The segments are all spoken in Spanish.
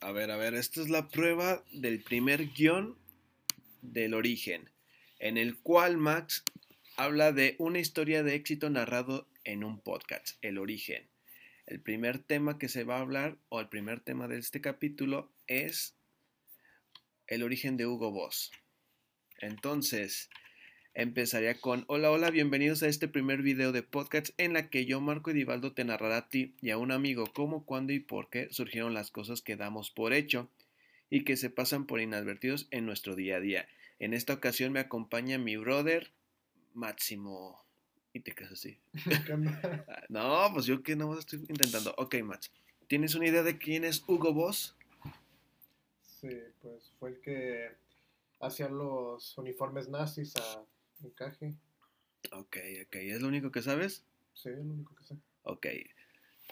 A ver, a ver, esta es la prueba del primer guion del origen, en el cual Max habla de una historia de éxito narrado en un podcast, el origen. El primer tema que se va a hablar, o el primer tema de este capítulo, es el origen de Hugo Boss. Entonces, empezaría con, hola, hola, bienvenidos a este primer video de podcast en la que yo, Marco Edivaldo, te narrará a ti y a un amigo cómo, cuándo y por qué surgieron las cosas que damos por hecho y que se pasan por inadvertidos en nuestro día a día. En esta ocasión me acompaña mi brother, Máximo. Y te quedas así. no, pues yo que no estoy intentando. Ok, Max. ¿Tienes una idea de quién es Hugo Boss? Sí, pues fue el que hacía los uniformes nazis a encaje. Ok, ok. ¿Es lo único que sabes? Sí, es lo único que sé. Ok,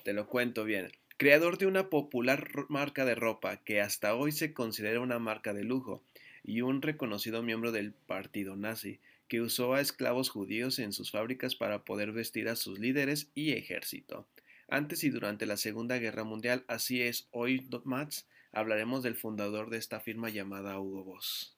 te lo cuento bien. Creador de una popular marca de ropa que hasta hoy se considera una marca de lujo y un reconocido miembro del partido nazi que usó a esclavos judíos en sus fábricas para poder vestir a sus líderes y ejército. Antes y durante la Segunda Guerra Mundial, así es, hoy, Mats, hablaremos del fundador de esta firma llamada Hugo Boss.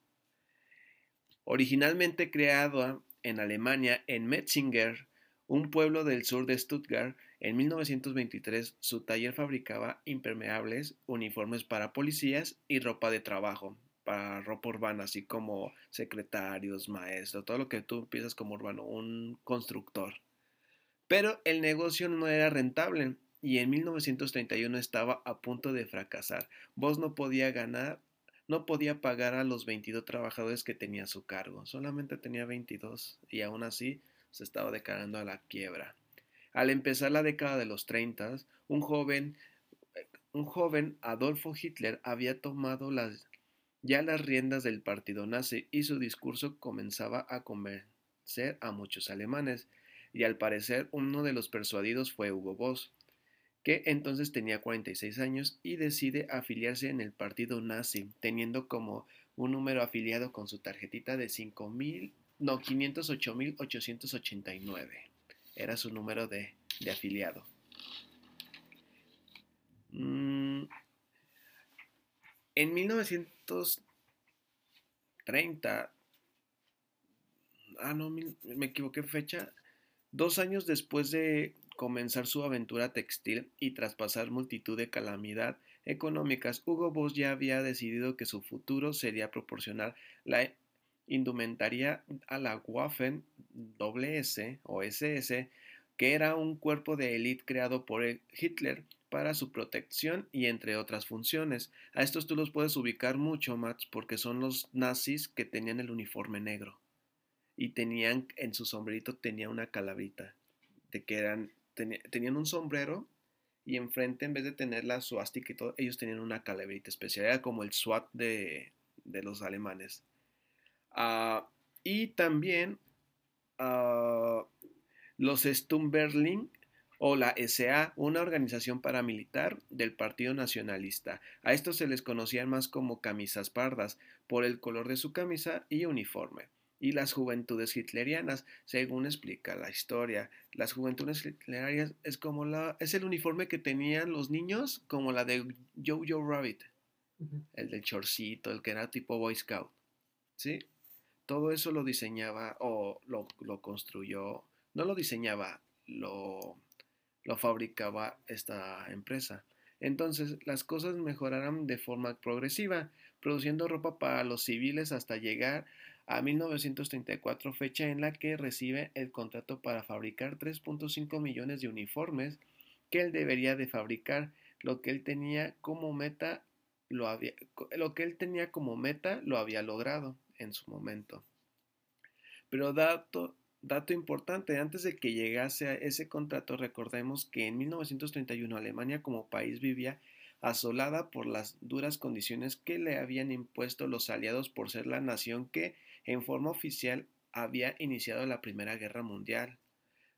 Originalmente creado en Alemania, en Metzinger, un pueblo del sur de Stuttgart, en 1923 su taller fabricaba impermeables, uniformes para policías y ropa de trabajo, para ropa urbana, así como secretarios, maestros, todo lo que tú piensas como urbano, un constructor. Pero el negocio no era rentable y en 1931 estaba a punto de fracasar. Vos no podía ganar, no podía pagar a los 22 trabajadores que tenía a su cargo, solamente tenía 22 y aún así se estaba declarando a la quiebra. Al empezar la década de los 30, un joven, un joven Adolfo Hitler había tomado las ya las riendas del partido nazi y su discurso comenzaba a convencer a muchos alemanes, y al parecer uno de los persuadidos fue Hugo Boss, que entonces tenía 46 años y decide afiliarse en el partido nazi, teniendo como un número afiliado con su tarjetita de 5000, no, 508.889. Era su número de, de afiliado. Mm, en 1930, ah, no, me equivoqué fecha, dos años después de comenzar su aventura textil y tras pasar multitud de calamidad económicas, Hugo Boss ya había decidido que su futuro sería proporcionar la indumentaria a la Waffen SS o SS, que era un cuerpo de élite creado por Hitler para su protección y entre otras funciones. A estos tú los puedes ubicar mucho, Max, porque son los nazis que tenían el uniforme negro y tenían en su sombrerito tenía una calabrita, de que eran tenían un sombrero y enfrente en vez de tener la suástica y todo, ellos tenían una calabrita especial, era como el SWAT de, los alemanes. Ah, y también uh, los Stumberling o la SA, una organización paramilitar del Partido Nacionalista. A estos se les conocían más como camisas pardas, por el color de su camisa y uniforme. Y las juventudes hitlerianas, según explica la historia. Las juventudes hitlerianas es como la, es el uniforme que tenían los niños, como la de Jojo Rabbit, el del chorcito, el que era tipo Boy Scout. ¿Sí? Todo eso lo diseñaba o lo, lo construyó, no lo diseñaba, lo lo fabricaba esta empresa. Entonces las cosas mejoraron de forma progresiva, produciendo ropa para los civiles hasta llegar a 1934, fecha en la que recibe el contrato para fabricar 3.5 millones de uniformes que él debería de fabricar. Lo que él tenía como meta lo había, lo que él tenía como meta lo había logrado en su momento. Pero dato, Dato importante, antes de que llegase a ese contrato, recordemos que en 1931 Alemania como país vivía asolada por las duras condiciones que le habían impuesto los aliados por ser la nación que, en forma oficial, había iniciado la Primera Guerra Mundial.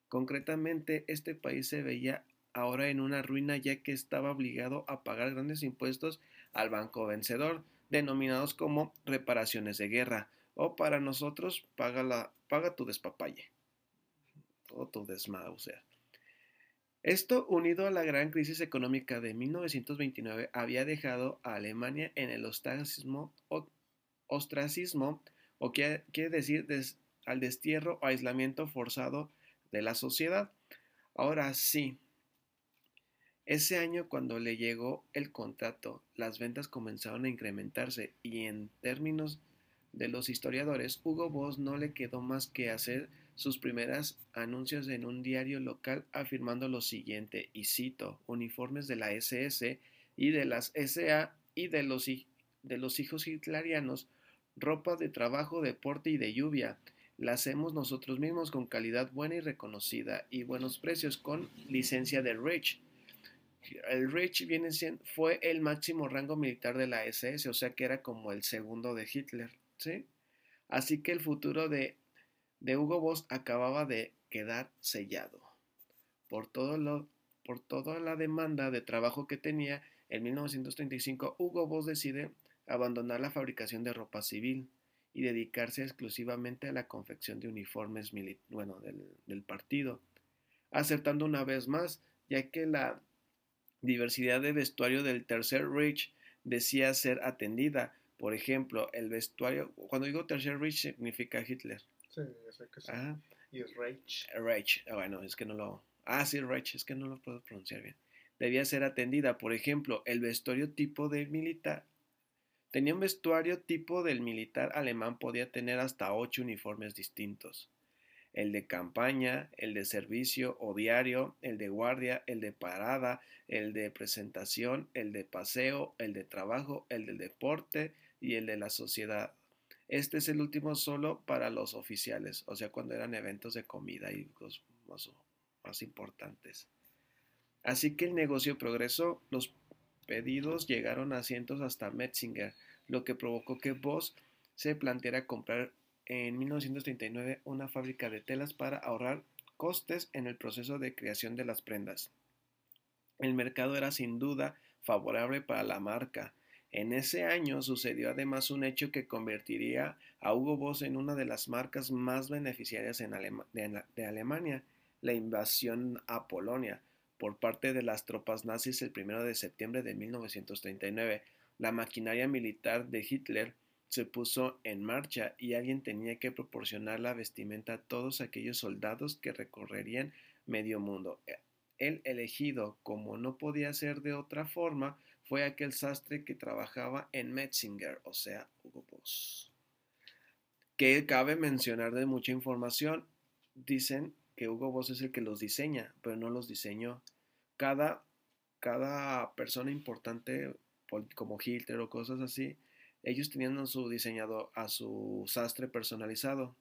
Concretamente, este país se veía ahora en una ruina ya que estaba obligado a pagar grandes impuestos al banco vencedor, denominados como reparaciones de guerra, o para nosotros paga, paga tu despapalle. Todo tu sea. Esto, unido a la gran crisis económica de 1929, había dejado a Alemania en el ostracismo o quiere, decir al destierro o aislamiento forzado de la sociedad. Ahora sí, ese año cuando le llegó el contrato, las ventas comenzaron a incrementarse y en términos de los historiadores, Hugo Boss no le quedó más que hacer sus primeras anuncios en un diario local afirmando lo siguiente, y cito, uniformes de la SS y de las SA y de los, de los hijos hitlerianos, ropa de trabajo, deporte y de lluvia, la hacemos nosotros mismos con calidad buena y reconocida y buenos precios con licencia de Rich. El Rich viene siendo, fue el máximo rango militar de la SS, o sea que era como el segundo de Hitler, ¿sí? Así que el futuro de, de Hugo Boss acababa de quedar sellado. Por, todo lo, por toda la demanda de trabajo que tenía, en 1935 Hugo Boss decide abandonar la fabricación de ropa civil y dedicarse exclusivamente a la confección de uniformes bueno, del, partido, acertando una vez más, ya que la diversidad de vestuario del Tercer Reich decía ser atendida. Por ejemplo, el vestuario, cuando digo Tercer Reich significa Hitler. Sí, ya sé que sí. Y es Reich. Reich, ah, bueno, es que no lo... Ah, sí, Reich, es que no lo puedo pronunciar bien. Debía ser atendida. Por ejemplo, el vestuario tipo de militar Tenía un vestuario tipo del militar alemán, podía tener hasta ocho uniformes distintos. El de campaña, el de servicio o diario, el de guardia, el de parada, el de presentación, el de paseo, el de trabajo, el del deporte y el de la sociedad. Este es el último solo para los oficiales, o sea, cuando eran eventos de comida y los más, más importantes. Así que el negocio progresó, los pedidos llegaron a cientos hasta Metzinger, lo que provocó que Voss se planteara comprar en 1939 una fábrica de telas para ahorrar costes en el proceso de creación de las prendas. El mercado era sin duda favorable para la marca. En ese año sucedió además un hecho que convertiría a Hugo Boss en una de las marcas más beneficiarias de Alemania, la invasión a Polonia por parte de las tropas nazis el 1 de septiembre de 1939. La maquinaria militar de Hitler se puso en marcha y alguien tenía que proporcionar la vestimenta a todos aquellos soldados que recorrerían medio mundo. El elegido, como no podía ser de otra forma, fue aquel sastre que trabajaba en Metzinger, o sea, Hugo Boss. Que cabe mencionar de mucha información, dicen que Hugo Boss es el que los diseña, pero no los diseñó. Cada, cada persona importante, como Hitler o cosas así, ellos tenían a su diseñador, a su sastre personalizado.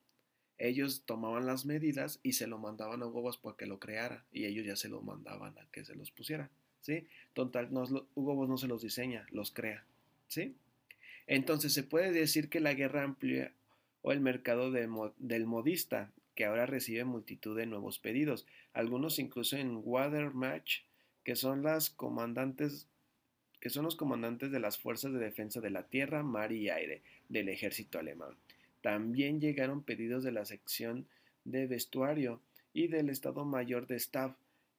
Ellos tomaban las medidas y se lo mandaban a Hugo Boss para que lo creara y ellos ya se lo mandaban a que se los pusiera. ¿Sí? Total, Hugo Boss no se los diseña, los crea. ¿Sí? Entonces se puede decir que la guerra amplió el mercado del modista que ahora recibe multitud de nuevos pedidos, algunos incluso en Watermatch, que son las comandantes que son los comandantes de las fuerzas de defensa de la tierra, mar y aire del ejército alemán. También llegaron pedidos de la sección de vestuario y del Estado Mayor de Staff,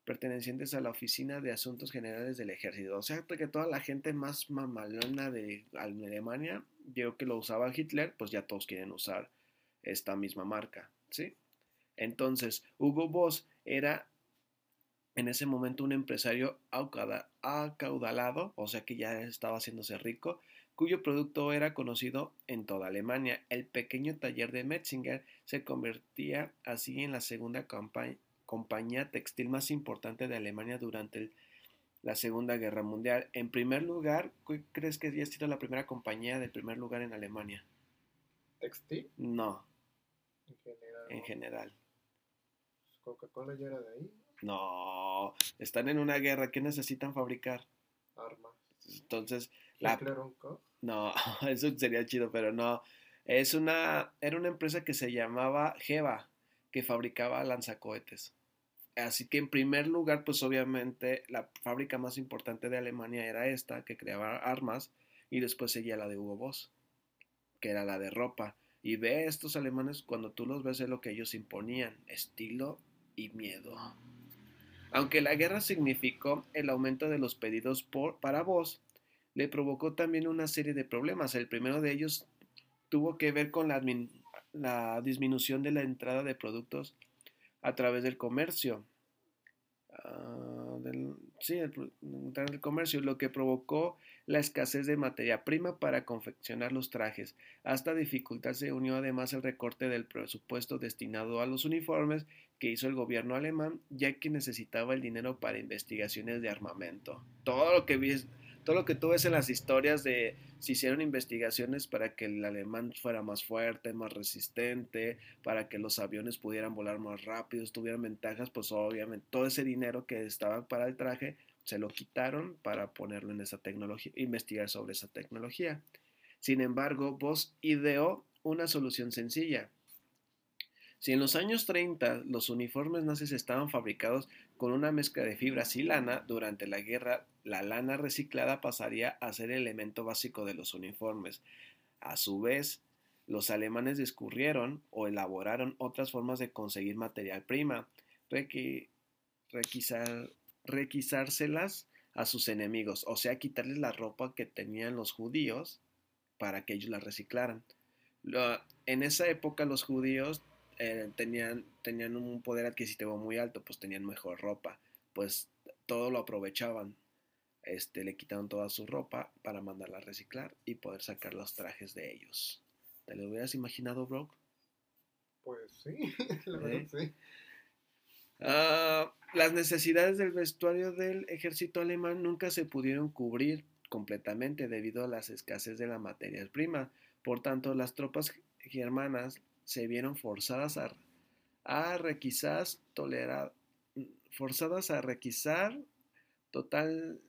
pertenecientes a la Oficina de Asuntos Generales del Ejército. O sea, que toda la gente más mamalona de Alemania, yo que lo usaba Hitler, pues ya todos quieren usar esta misma marca, ¿sí? Entonces, Hugo Boss era en ese momento un empresario acaudalado, o sea que ya estaba haciéndose rico, cuyo producto era conocido en toda Alemania. El pequeño taller de Metzinger se convertía así en la segunda compañía textil más importante de Alemania durante la Segunda Guerra Mundial. En primer lugar, ¿qué crees que había sido la primera compañía de primer lugar en Alemania? ¿Textil? No. En general. En general. Coca-Cola ya era de ahí. No, están en una guerra. ¿Qué necesitan fabricar? Armas. Entonces, la... No, eso sería chido, pero no. Es una, era una empresa que se llamaba Geva, que fabricaba lanzacohetes. Así que en primer lugar, pues obviamente la fábrica más importante de Alemania era esta, que creaba armas, y después seguía la de Hugo Boss, que era la de ropa. Y ve estos alemanes, cuando tú los ves, es lo que ellos imponían, estilo miedo. Aunque la guerra significó el aumento de los pedidos por, para voz, le provocó también una serie de problemas. El primero de ellos tuvo que ver con la disminución de la entrada de productos a través del comercio. Ah, del, sí, el, comercio, lo que provocó la escasez de materia prima para confeccionar los trajes. A esta dificultad se unió además el recorte del presupuesto destinado a los uniformes que hizo el gobierno alemán, ya que necesitaba el dinero para investigaciones de armamento. Todo lo que todo lo que tú ves en las historias de si hicieron investigaciones para que el alemán fuera más fuerte, más resistente, para que los aviones pudieran volar más rápido, tuvieran ventajas, pues obviamente todo ese dinero que estaba para el traje se lo quitaron para ponerlo en esa tecnología, investigar sobre esa tecnología. Sin embargo, Voss ideó una solución sencilla. Si en los años 30 los uniformes nazis estaban fabricados con una mezcla de fibras y lana, durante la guerra la lana reciclada pasaría a ser el elemento básico de los uniformes. A su vez, los alemanes descubrieron o elaboraron otras formas de conseguir material prima, requisárselas a sus enemigos, o sea, quitarles la ropa que tenían los judíos para que ellos la reciclaran. En esa época los judíos eh, tenían, tenían un poder adquisitivo muy alto, pues tenían mejor ropa, pues todo lo aprovechaban. Este, le quitaron toda su ropa para mandarla a reciclar y poder sacar los trajes de ellos. ¿Te lo hubieras imaginado, Brock? Pues sí, la verdad sí. Ah, las necesidades del vestuario del ejército alemán nunca se pudieron cubrir completamente debido a las escasez de la materia prima. Por tanto, las tropas germanas se vieron forzadas a, a requisar forzadas a requisar total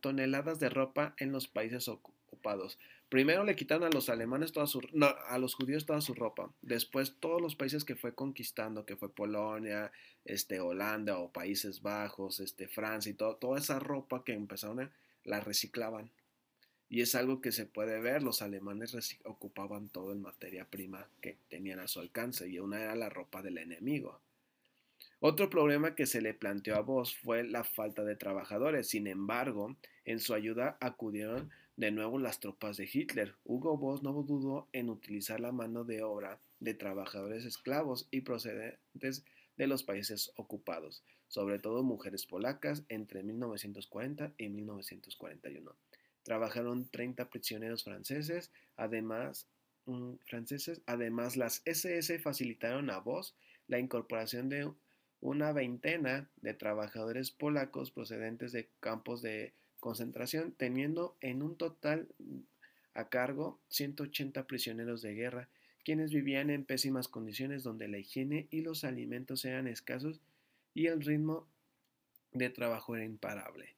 toneladas de ropa en los países ocupados. Primero le quitaron a los alemanes toda su, no, a los judíos toda su ropa. Después todos los países que fue conquistando, que fue Polonia, este, Holanda o Países Bajos, este, Francia y todo, toda esa ropa que empezaron a, la reciclaban. Y es algo que se puede ver, los alemanes ocupaban todo en materia prima que tenían a su alcance y una era la ropa del enemigo. Otro problema que se le planteó a Voss fue la falta de trabajadores. Sin embargo, en su ayuda acudieron de nuevo las tropas de Hitler. Hugo Boss no dudó en utilizar la mano de obra de trabajadores esclavos y procedentes de los países ocupados, sobre todo mujeres polacas entre 1940 y 1941. Trabajaron 30 prisioneros franceses, además, mm, franceses, además las SS facilitaron a Voss la incorporación de una veintena de trabajadores polacos procedentes de campos de concentración, teniendo en un total a cargo 180 prisioneros de guerra, quienes vivían en pésimas condiciones donde la higiene y los alimentos eran escasos y el ritmo de trabajo era imparable.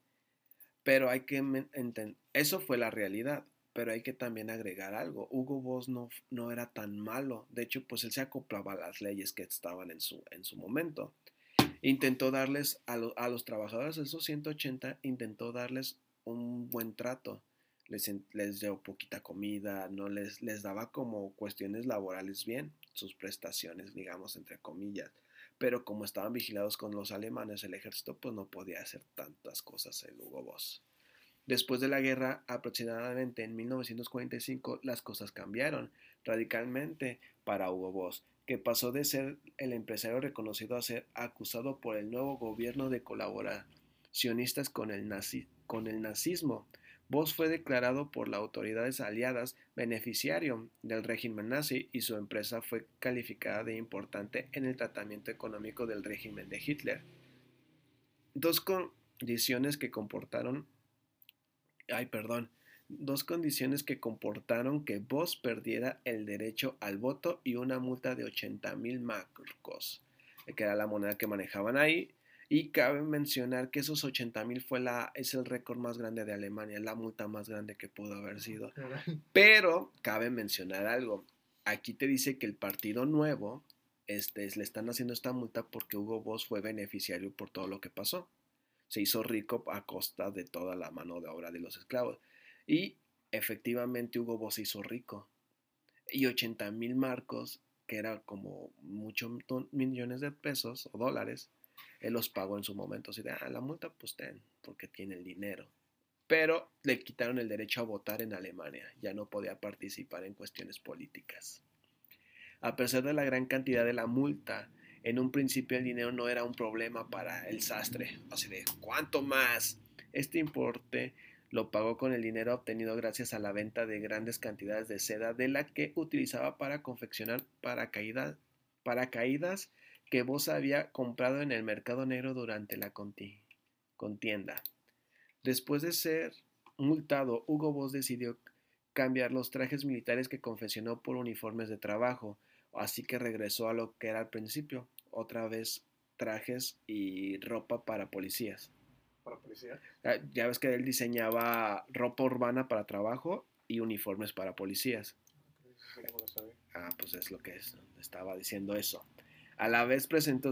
Pero hay que entender, eso fue la realidad, pero hay que también agregar algo. Hugo Boss no, no era tan malo, de hecho, pues él se acoplaba a las leyes que estaban en su, en su momento. Intentó darles a, a los trabajadores, esos 180, intentó darles un buen trato. Les, les, dio poquita comida, no les, les daba como cuestiones laborales bien, sus prestaciones, digamos, entre comillas pero como estaban vigilados con los alemanes, el ejército pues no podía hacer tantas cosas en Hugo Boss. Después de la guerra, aproximadamente en 1945, las cosas cambiaron radicalmente para Hugo Boss, que pasó de ser el empresario reconocido a ser acusado por el nuevo gobierno de colaboracionistas con el, con el nazismo Voss fue declarado por las autoridades aliadas beneficiario del régimen nazi y su empresa fue calificada de importante en el tratamiento económico del régimen de Hitler. Dos condiciones que comportaron, ay perdón, dos condiciones que comportaron que Voss perdiera el derecho al voto y una multa de 80 mil marcos, que era la moneda que manejaban ahí, y cabe mencionar que esos 80 mil fue la, es el récord más grande de Alemania, la multa más grande que pudo haber sido. Pero cabe mencionar algo. Aquí te dice que el Partido Nuevo este, le están haciendo esta multa porque Hugo Boss fue beneficiario por todo lo que pasó. Se hizo rico a costa de toda la mano de obra de los esclavos. Y efectivamente Hugo Boss se hizo rico. Y 80 mil marcos, que era como muchos millones de pesos o dólares, Él los pagó en su momento, así de, ah, la multa pues ten, porque tiene el dinero. Pero le quitaron el derecho a votar en Alemania, ya no podía participar en cuestiones políticas. A pesar de la gran cantidad de la multa, en un principio el dinero no era un problema para el sastre, así de, ¿cuánto más? Este importe lo pagó con el dinero obtenido gracias a la venta de grandes cantidades de seda de la que utilizaba para confeccionar paracaídas, que Vos había comprado en el mercado negro durante la contienda. Después de ser multado, Hugo Boss decidió cambiar los trajes militares que confeccionó por uniformes de trabajo, así que regresó a lo que era al principio, otra vez trajes y ropa para policías. Ah, ya ves que él diseñaba ropa urbana para trabajo y uniformes para policías. Ah, pues es lo que es. estaba diciendo eso. A la vez presentó,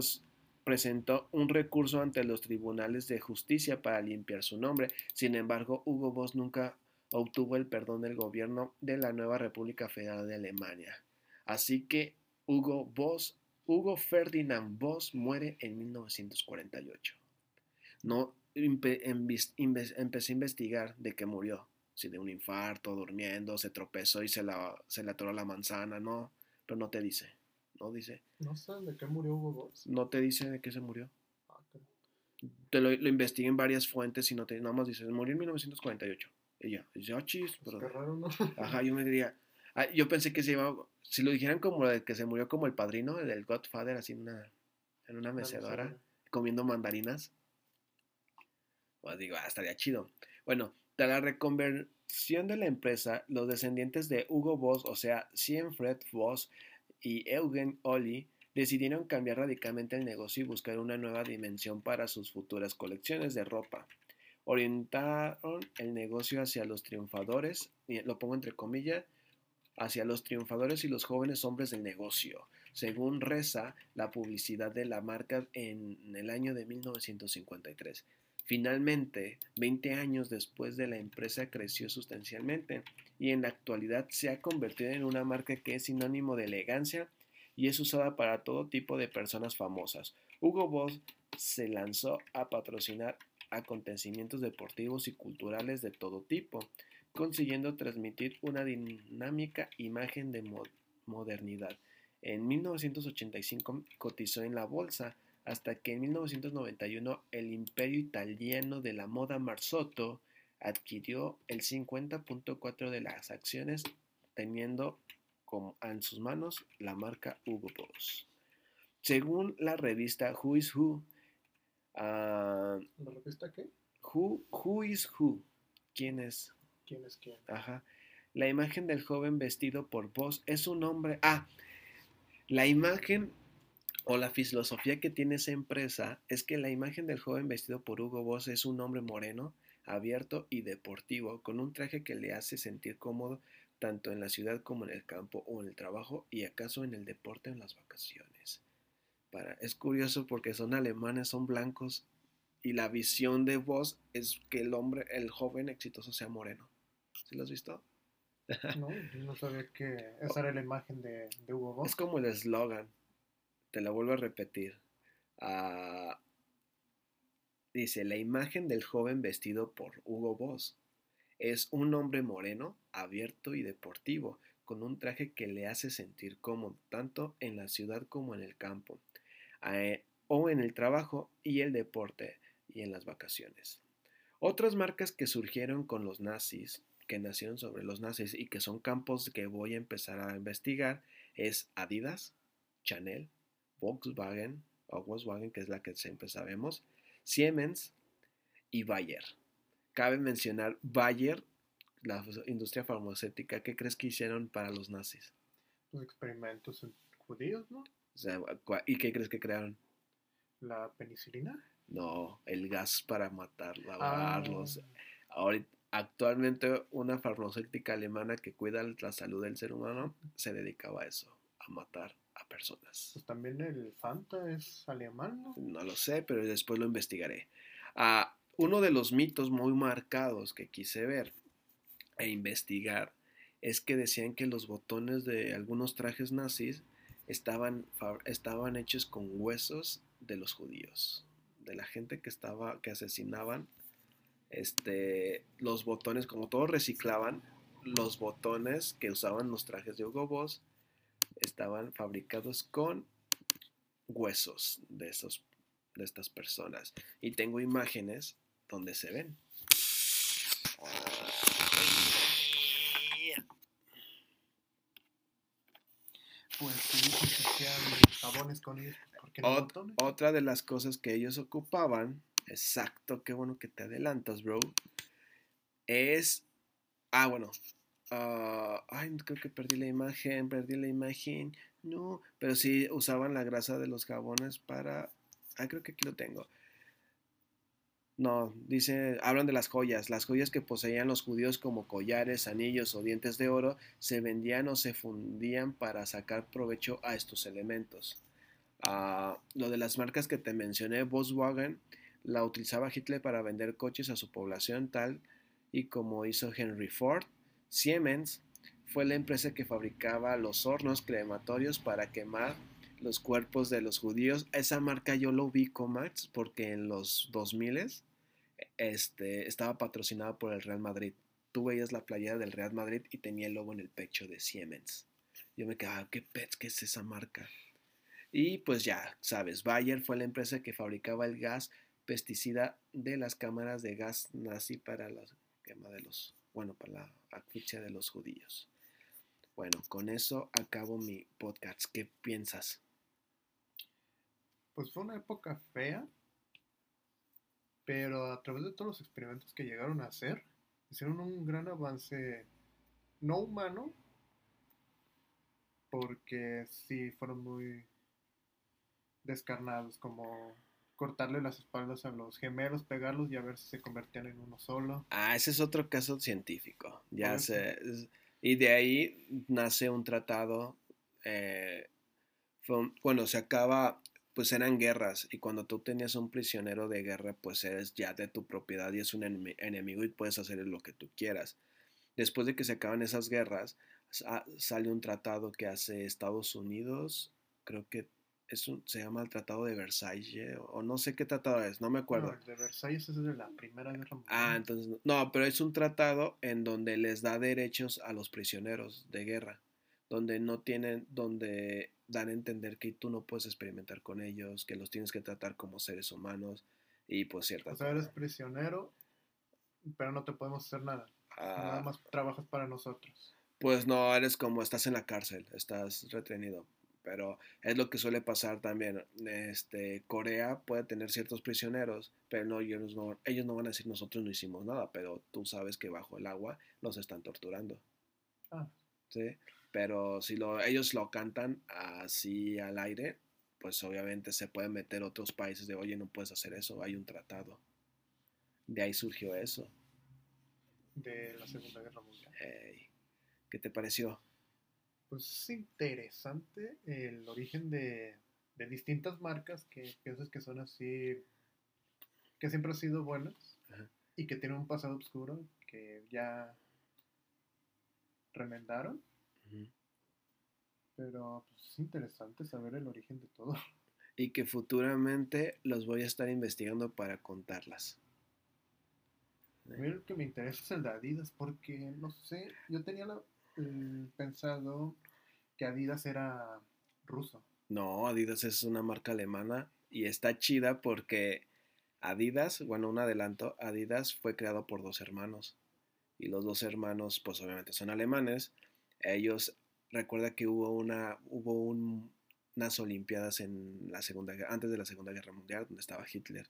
presentó un recurso ante los tribunales de justicia para limpiar su nombre. Sin embargo, Hugo Boss nunca obtuvo el perdón del gobierno de la nueva República Federal de Alemania. Así que Hugo Boss, Hugo Ferdinand Boss muere en 1948. No empecé a investigar de qué murió. Si de un infarto, durmiendo, se tropezó y se, la, se le atoró la manzana, no, pero no te dice. No dice. No sé de qué murió Hugo Boss. No te dice de qué se murió. Ah, te lo, lo investigué en varias fuentes y no te, nada más dice, murió en 1948. Y ya, dice, ah, chis, pues pero... raro, ¿no? Ajá, yo me diría, ah, yo pensé que se iba, si lo dijeran como de que se murió como el padrino, el del Godfather, así en una, en una mecedora, comiendo mandarinas. Pues digo, ah, estaría chido. Bueno, de la reconversión de la empresa, los descendientes de Hugo Boss, o sea, Siegfried Boss, y Eugen Olli decidieron cambiar radicalmente el negocio y buscar una nueva dimensión para sus futuras colecciones de ropa. Orientaron el negocio hacia los triunfadores, y lo pongo entre comillas, hacia los triunfadores y los jóvenes hombres del negocio, según reza la publicidad de la marca en el año de 1953. Finalmente, 20 años después de la empresa creció sustancialmente y en la actualidad se ha convertido en una marca que es sinónimo de elegancia y es usada para todo tipo de personas famosas. Hugo Boss se lanzó a patrocinar acontecimientos deportivos y culturales de todo tipo, consiguiendo transmitir una dinámica imagen de modernidad. En 1985 cotizó en la bolsa hasta que en 1991 el imperio italiano de la moda Marzotto adquirió el 50.4 de las acciones teniendo en sus manos la marca Hugo Boss. Según la revista Who is Who, uh, ¿la revista qué? Who, Who is Who, ¿quién es? ¿Quién es quién? Ajá. La imagen del joven vestido por Boss es un hombre. Ah, la imagen o la filosofía que tiene esa empresa es que la imagen del joven vestido por Hugo Boss es un hombre moreno, abierto y deportivo, con un traje que le hace sentir cómodo tanto en la ciudad como en el campo o en el trabajo y acaso en el deporte en las vacaciones. Para, es curioso porque son alemanes, son blancos y la visión de Voss es que el hombre, el joven exitoso sea moreno. ¿Sí lo has visto? No, no sabía que esa era la imagen de, de Hugo Boss. Es como el eslogan te la vuelvo a repetir. Ah, dice, la imagen del joven vestido por Hugo Boss es un hombre moreno, abierto y deportivo, con un traje que le hace sentir cómodo tanto en la ciudad como en el campo, eh, o en el trabajo y el deporte y en las vacaciones. Otras marcas que surgieron con los nazis, que nacieron sobre los nazis y que son campos que voy a empezar a investigar, es Adidas, Chanel, Volkswagen o Volkswagen, que es la que siempre sabemos, Siemens y Bayer. Cabe mencionar Bayer, la industria farmacéutica, ¿qué crees que hicieron para los nazis? Los experimentos judíos, ¿no? ¿Y qué crees que crearon? ¿La penicilina? No, el gas para matar, lavarlos. Ah. actualmente una farmacéutica alemana que cuida la salud del ser humano se dedicaba a eso, a matar personas. Pues también el Fanta es alemán, ¿no? No lo sé, pero después lo investigaré. Ah, uno de los mitos muy marcados que quise ver e investigar es que decían que los botones de algunos trajes nazis estaban, estaban hechos con huesos de los judíos, de la gente que estaba, que asesinaban, este, los botones, como todos reciclaban, los botones que usaban los trajes de Hugo Boss estaban fabricados con huesos de esos de estas personas y tengo imágenes donde se ven. Pues que jabones con ellos, ¿por qué no Ot- otra de las cosas que ellos ocupaban, exacto, qué bueno que te adelantas, bro, es, ah, bueno, ah, ay, creo que perdí la imagen, perdí la imagen, no, pero sí usaban la grasa de los jabones para, ah, creo que aquí lo tengo. No, dice, hablan de las joyas. Las joyas que poseían los judíos como collares, anillos o dientes de oro se vendían o se fundían para sacar provecho a estos elementos. Ah, lo de las marcas que te mencioné, Volkswagen, la utilizaba Hitler para vender coches a su población tal y como hizo Henry Ford. Siemens fue la empresa que fabricaba los hornos crematorios para quemar los cuerpos de los judíos. Esa marca yo lo ubico, Max, porque en los 2000 este, estaba patrocinada por el Real Madrid. Tú veías la playera del Real Madrid y tenía el logo en el pecho de Siemens. Yo me quedaba, ¿qué pets? ¿Qué es esa marca? Y pues ya, sabes, Bayer fue la empresa que fabricaba el gas pesticida de las cámaras de gas nazi para la quema de los, bueno, para la asfixia de los judíos. Bueno, con eso acabo mi podcast. ¿Qué piensas? Pues fue una época fea, pero a través de todos los experimentos que llegaron a hacer, hicieron un gran avance no humano, porque sí fueron muy descarnados, como cortarle las espaldas a los gemelos, pegarlos y a ver si se convertían en uno solo. Ah, ese es otro caso científico. Ya es- Y de ahí nace un tratado. eh, un- bueno, se acaba. Pues eran guerras. Y cuando tú tenías un prisionero de guerra, pues eres ya de tu propiedad y es un enemi- enemigo y puedes hacer lo que tú quieras. Después de que se acaban esas guerras, sa- sale un tratado que hace Estados Unidos. Creo que es un, se llama el Tratado de Versalles. O no sé qué tratado es, no me acuerdo. No, el de Versalles es de la Primera Guerra Mundial. Ah, entonces, no. pero es un tratado en donde les da derechos a los prisioneros de guerra, donde no tienen, donde dan a entender que tú no puedes experimentar con ellos, que los tienes que tratar como seres humanos y pues O ciertas sea, eres prisionero, pero no te podemos hacer nada. Nada Ah, más trabajas para nosotros. pues no, eres como estás en la cárcel, estás retenido. Pero es lo que suele pasar también. Este, Corea puede tener ciertos prisioneros, pero no, ellos no, ellos no van a decir nosotros no hicimos nada, pero tú sabes que bajo el agua los están torturando. Ah, ¿sí? Pero si lo, ellos lo cantan así al aire, pues obviamente se pueden meter otros países de, oye, no puedes hacer eso, hay un tratado. De ahí surgió eso. de la Segunda Guerra Mundial. ¿Qué te pareció? Pues es interesante el origen de, de distintas marcas que piensas que son así, que siempre han sido buenas Ajá. y que tienen un pasado oscuro que ya remendaron. Pero pues, es interesante saber el origen de todo. Y que futuramente los voy a estar investigando para contarlas. A mí el que me interesa es el de Adidas porque, no sé, yo tenía la- el pensado que Adidas era ruso. No, Adidas es una marca alemana y está chida porque Adidas, bueno, un adelanto, Adidas fue creado por dos hermanos y los dos hermanos, pues obviamente son alemanes. Ellos, recuerda que hubo una, hubo un- unas olimpiadas en la segunda, antes de la Segunda Guerra Mundial, donde estaba Hitler.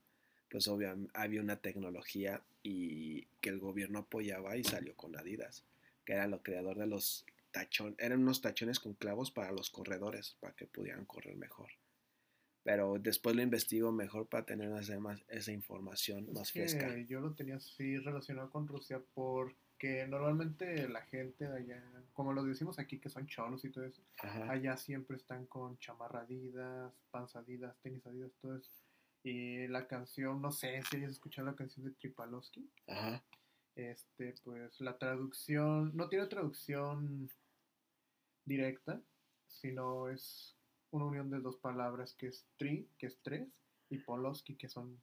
Pues obviamente había una tecnología y que el gobierno apoyaba y salió con Adidas, que era lo creador de los tachones, eran unos tachones con clavos para los corredores, para que pudieran correr mejor. Pero después lo investigo mejor para tener más- esa información Es más fresca. yo lo tenía así relacionado con Rusia porque normalmente la gente de allá, como lo decimos aquí que son cholos y todo eso, Ajá. allá siempre están con chamarra Adidas, panza Adidas, tenis Adidas, todo eso. Y la canción, no sé si hayas escuchado la canción de Tripalowski. Ajá. Este, pues la traducción, no tiene traducción directa, sino es una unión de dos palabras que es tri, que es tres, y poloski, que son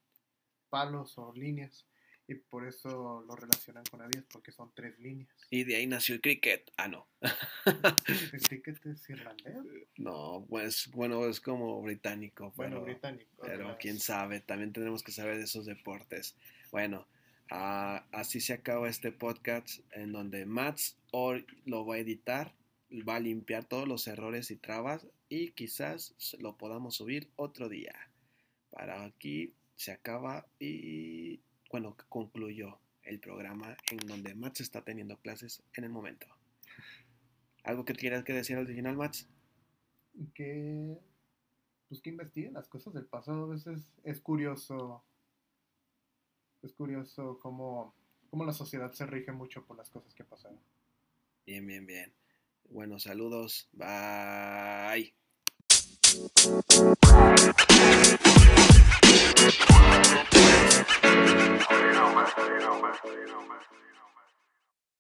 palos o líneas. Y por eso lo relacionan con Adidas, porque son tres líneas. Y de ahí nació el cricket. Ah, no. ¿El cricket es irlandés? No, pues bueno, es como británico. Bueno, británico. Pero quién sabe, también tenemos que saber de esos deportes. Bueno, ah, así se acaba este podcast en donde Mats hoy lo va a editar, va a limpiar todos los errores y trabas y quizás lo podamos subir otro día. Para aquí se acaba y bueno, concluyó el programa en donde Mats está teniendo clases en el momento. ¿Algo que quieras que decir al final, Mats? que pues que investiguen las cosas del pasado a veces es curioso es curioso cómo, cómo la sociedad se rige mucho por las cosas que pasaron Bien, bien, bien. Bueno, saludos. Bye.